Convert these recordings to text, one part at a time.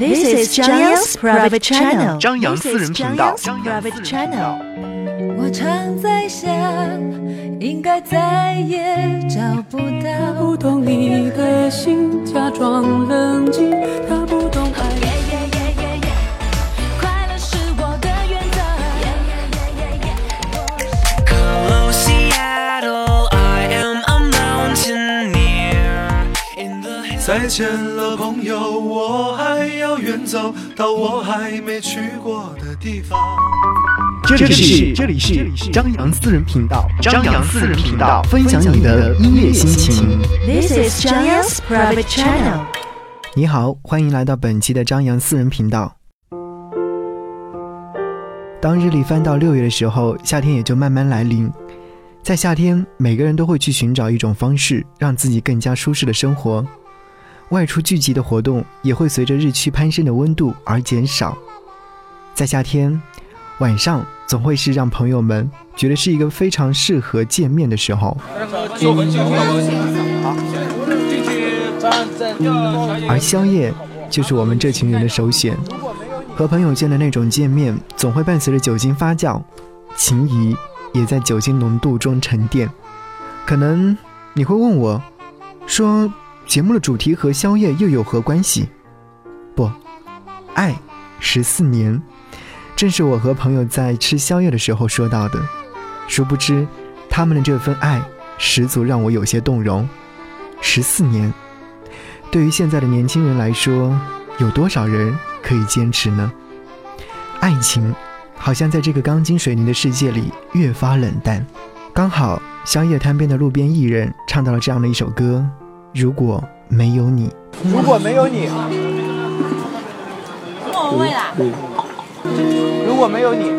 This is 张扬 private channel。张扬私人频道。张扬 private channel。我常在想，应该再也找不到。不懂你的心，假装冷静。他见了，朋友，我还要远走到我还没去过的地方。这里是这里是张扬私人频道，张扬私人频道，分享你的音乐心情。This is 张扬 private channel。你好，欢迎来到本期的张扬私人频道。当日历翻到六月的时候，夏天也就慢慢来临。在夏天，每个人都会去寻找一种方式，让自己更加舒适的生活。外出聚集的活动也会随着日趋攀升的温度而减少。在夏天，晚上总会是让朋友们觉得是一个非常适合见面的时候。而宵夜就是我们这群人的首选。和朋友间的那种见面，总会伴随着酒精发酵，情谊也在酒精浓度中沉淀。可能你会问我，说节目的主题和宵夜又有何关系？不，爱十四年，正是我和朋友在吃宵夜的时候说到的。殊不知，他们的这份爱十足让我有些动容。十四年，对于现在的年轻人来说，有多少人可以坚持呢？爱情好像在这个钢筋水泥的世界里越发冷淡。刚好宵夜摊边的路边艺人唱到了这样的一首歌：如果没有你，如果没有你，莫文蔚啦，如果没有你，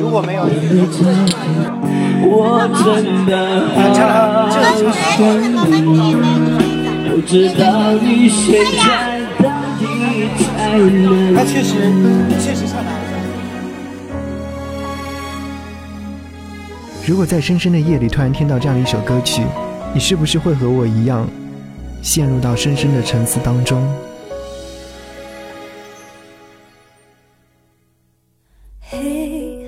如果没有你，我真的好想你，不知道你现在到底在。哪里。他确实确实唱的。如果在深深的夜里突然听到这样一首歌曲，你是不是会和我一样，陷入到深深的沉思当中？嘿，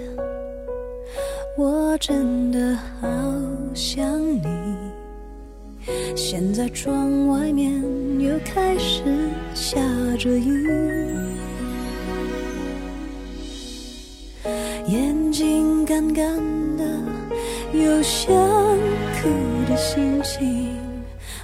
我真的好想你。现在窗外面又开始下着雨，眼睛干干的，有想哭的心情。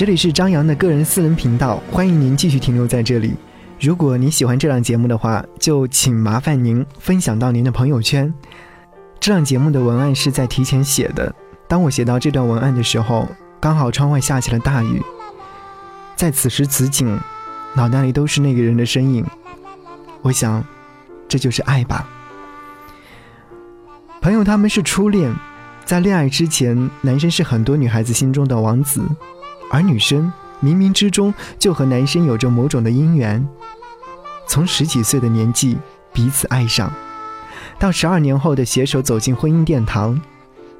这里是张扬的个人私人频道，欢迎您继续停留在这里。如果您喜欢这档节目的话，就请麻烦您分享到您的朋友圈。这档节目的文案是在提前写的，当我写到这段文案的时候，刚好窗外下起了大雨。在此时此景，脑袋里都是那个人的身影。我想，这就是爱吧。朋友他们是初恋，在恋爱之前，男生是很多女孩子心中的王子。而女生冥冥之中就和男生有着某种的姻缘，从十几岁的年纪彼此爱上，到十二年后的携手走进婚姻殿堂，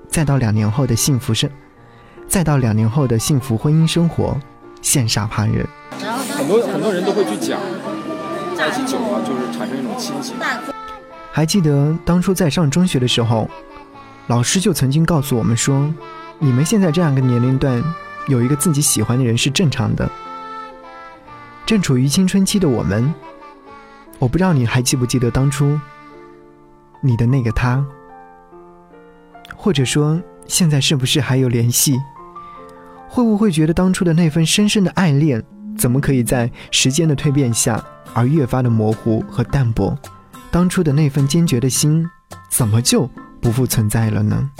再到两年后的幸福生，再到两年后的幸福婚姻生活，羡煞旁人。很多很多人都会去讲，在一起久了就是产生一种亲情。还记得当初在上中学的时候，老师就曾经告诉我们说，你们现在这样一个年龄段。有一个自己喜欢的人是正常的。正处于青春期的我们，我不知道你还记不记得当初你的那个他，或者说现在是不是还有联系？会不会觉得当初的那份深深的爱恋，怎么可以在时间的蜕变下而越发的模糊和淡薄？当初的那份坚决的心，怎么就不复存在了呢？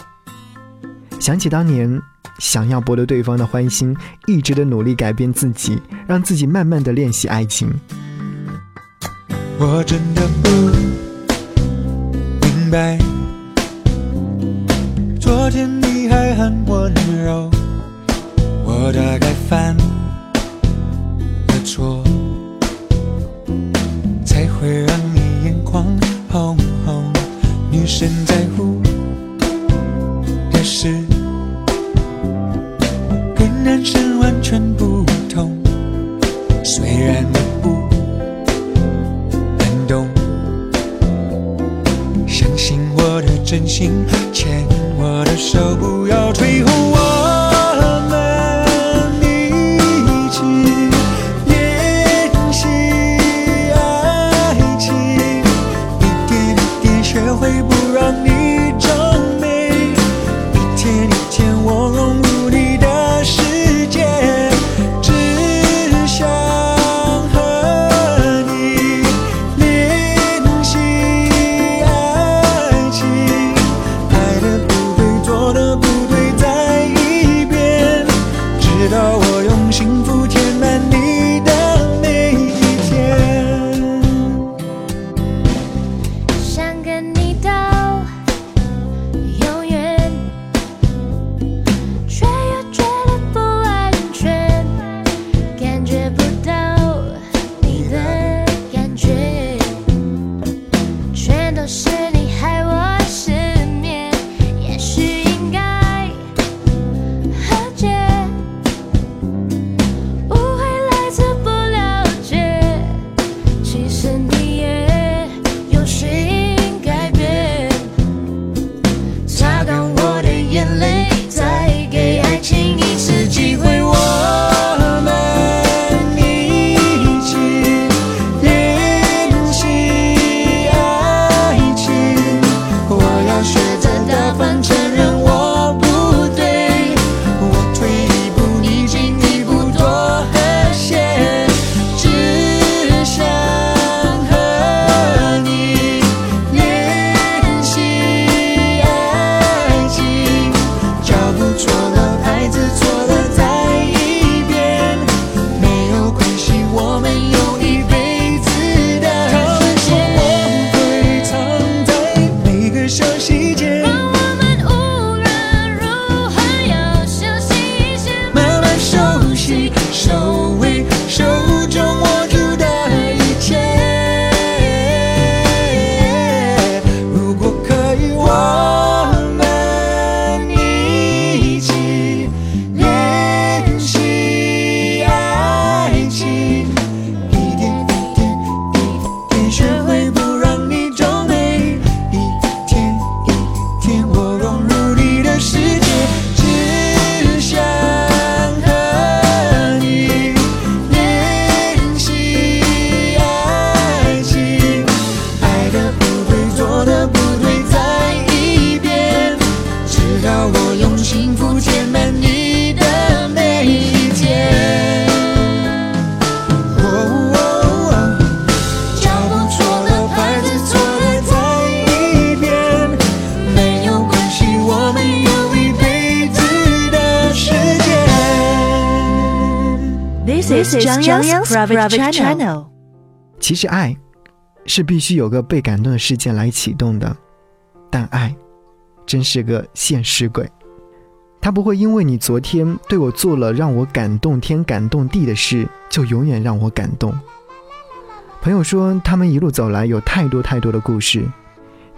想起当年。想要博得对方的欢心，一直的努力改变自己，让自己慢慢的练习爱情。我真的不明白，昨天你还很温柔，我大概犯 This is John Young's private channel. 其实爱是必须有个被感动的事件来启动的，但爱真是个现实鬼，它不会因为你昨天对我做了让我感动天感动地的事，就永远让我感动。朋友说，他们一路走来有太多太多的故事，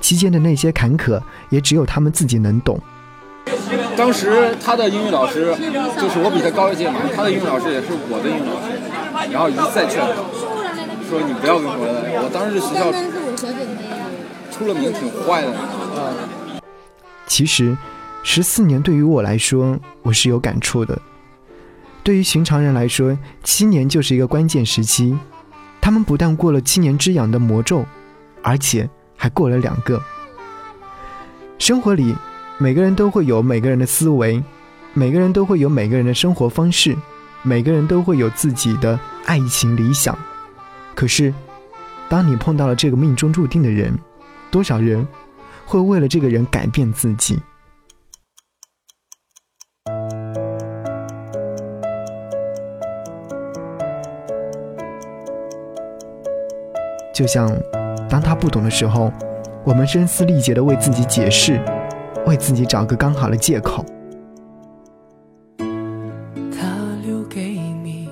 期间的那些坎坷，也只有他们自己能懂。当时他的英语老师就是我比他高一届嘛，他的英语老师也是我的英语老师，然后一再劝他，说你不要跟回来。我当时学校出了名挺坏的，啊，其实，十四年对于我来说，我是有感触的。对于寻常人来说，七年就是一个关键时期。他们不但过了七年之痒的魔咒，而且还过了两个。生活里，每个人都会有每个人的思维，每个人都会有每个人的生活方式，每个人都会有自己的爱情理想。可是，当你碰到了这个命中注定的人，多少人会为了这个人改变自己？就像当他不懂的时候，我们声嘶力竭的为自己解释，为自己找个刚好的借口。他留给你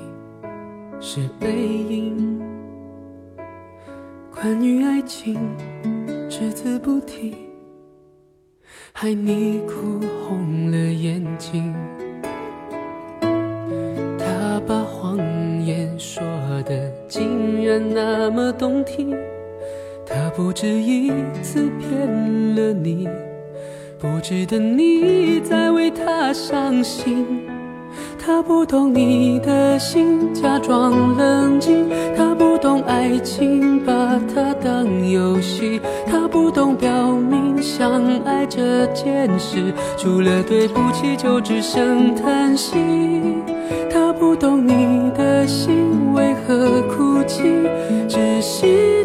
是背影，关于爱情只字不提，害你哭红了眼睛。他把谎言说的竟然那么动听，他不止一次骗了你，不值得你再为他伤心。他不懂你的心，假装冷静。他不懂爱情，把它当游戏。他不懂表明相爱这件事，除了对不起就只剩叹息。他不懂你的心为何哭泣，窒息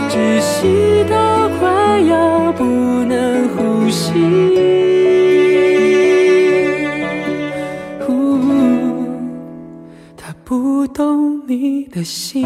窒息到快要不能呼吸。呼他不懂你的心。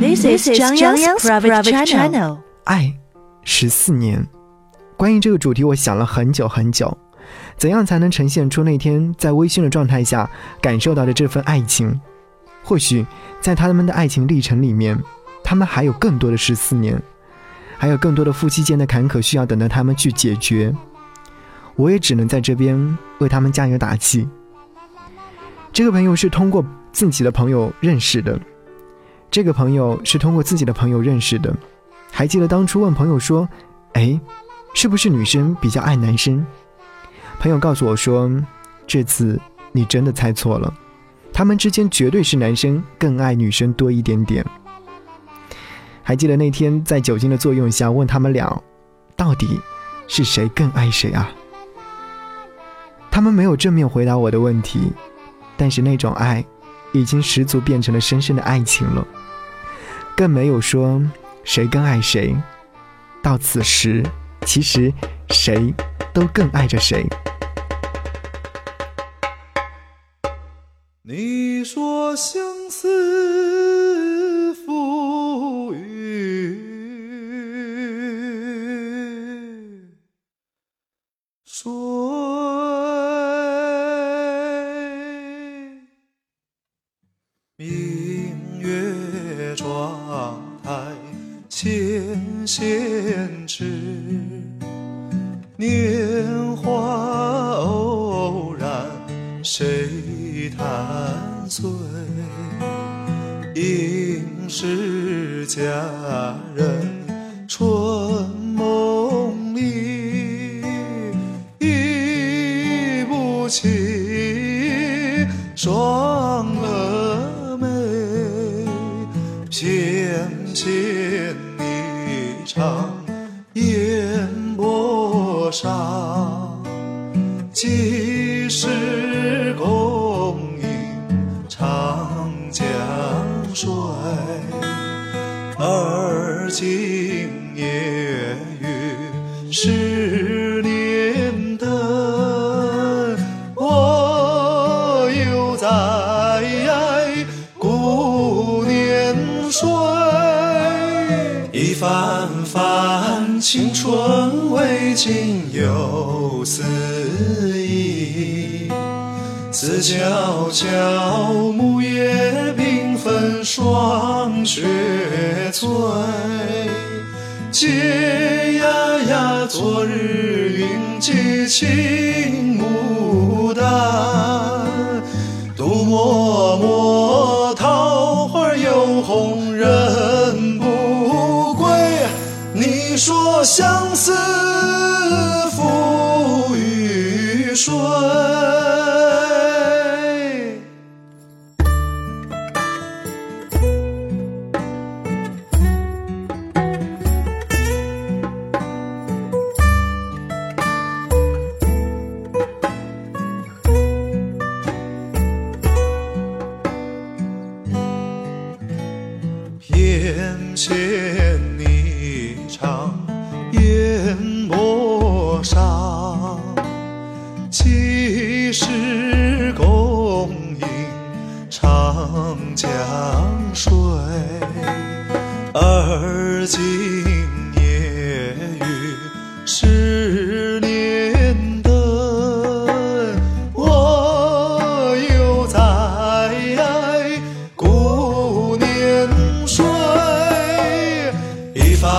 This is Zhang Yang's private channel. 爱十四年。关于这个主题，我想了很久很久，怎样才能呈现出那天在微醺的状态下感受到的这份爱情？或许在他们的爱情历程里面，他们还有更多的十四年，还有更多的夫妻间的坎坷需要等待他们去解决。我也只能在这边为他们加油打气。这个朋友是通过自己的朋友认识的，这个朋友是通过自己的朋友认识的。还记得当初问朋友说：“哎，是不是女生比较爱男生？”朋友告诉我说：“这次你真的猜错了，他们之间绝对是男生更爱女生多一点点。”还记得那天在酒精的作用下问他们俩，到底是谁更爱谁啊？他们没有正面回答我的问题，但是那种爱已经十足变成了深深的爱情了，更没有说谁更爱谁。到此时，其实谁都更爱着谁。你说相思窗台纤纤指，年华偶然谁弹碎？应是佳十年灯，我又在顾年岁。一番番青春未尽又思忆，思悄悄，木叶缤纷，霜雪催。昨日云髻青牡丹，独默默，桃花又红人不归。你说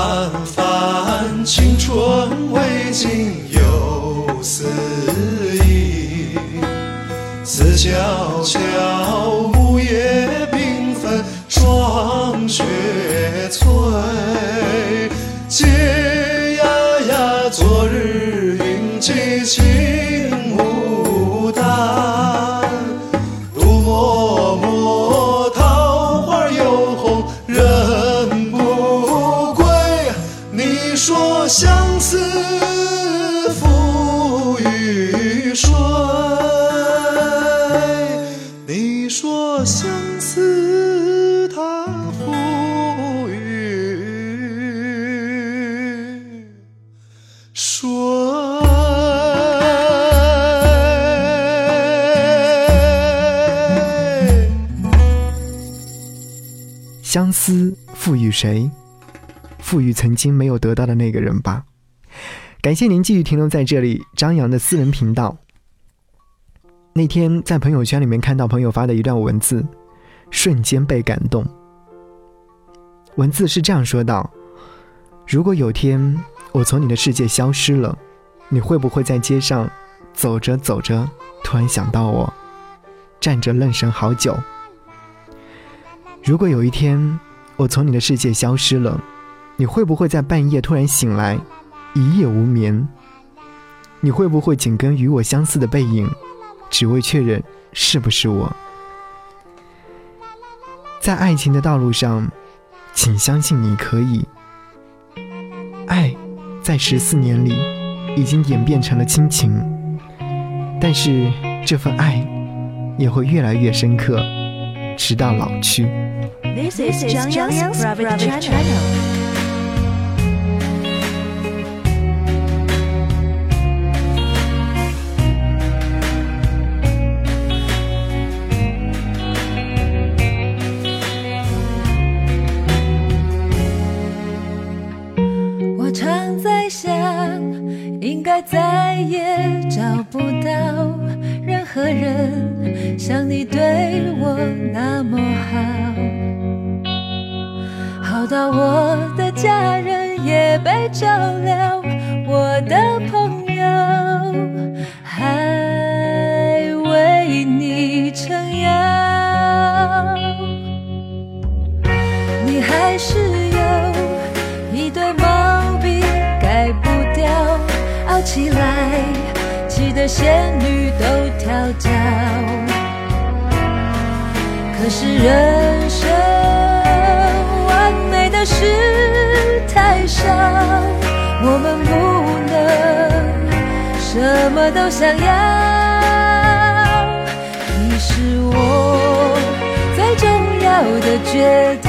一相思赋予谁？赋予曾经没有得到的那个人吧。感谢您继续停留在这里，张扬的私人频道。那天在朋友圈里面看到朋友发的一段文字，瞬间被感动。文字是这样说道：“如果有天我从你的世界消失了，你会不会在街上走着走着，突然想到我，站着愣神好久？如果有一天我从你的世界消失了，你会不会在半夜突然醒来，一夜无眠？你会不会紧跟与我相似的背影，只为确认是不是我？在爱情的道路上，请相信你可以。爱，在十四年里，已经演变成了亲情，但是这份爱，也会越来越深刻，直到老去。This is Zhang Yang's private channel. 我的家人也被照料，我的朋友还为你撑腰，你还是有。一堆毛病改不掉，傲起来气得仙女都跳脚。可是人生什么都想要。你是我最重要的决定，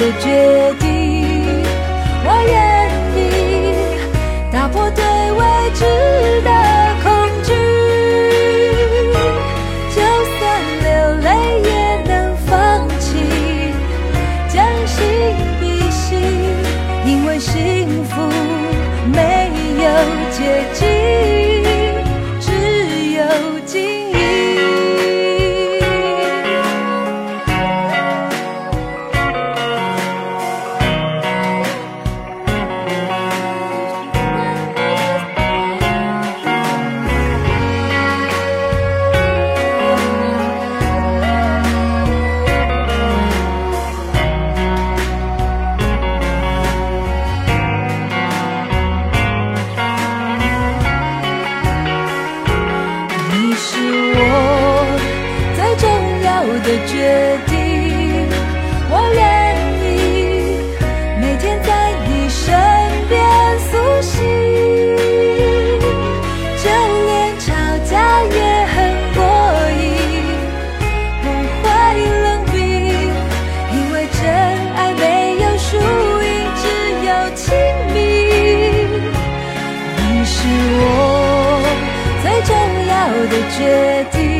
的决的决定。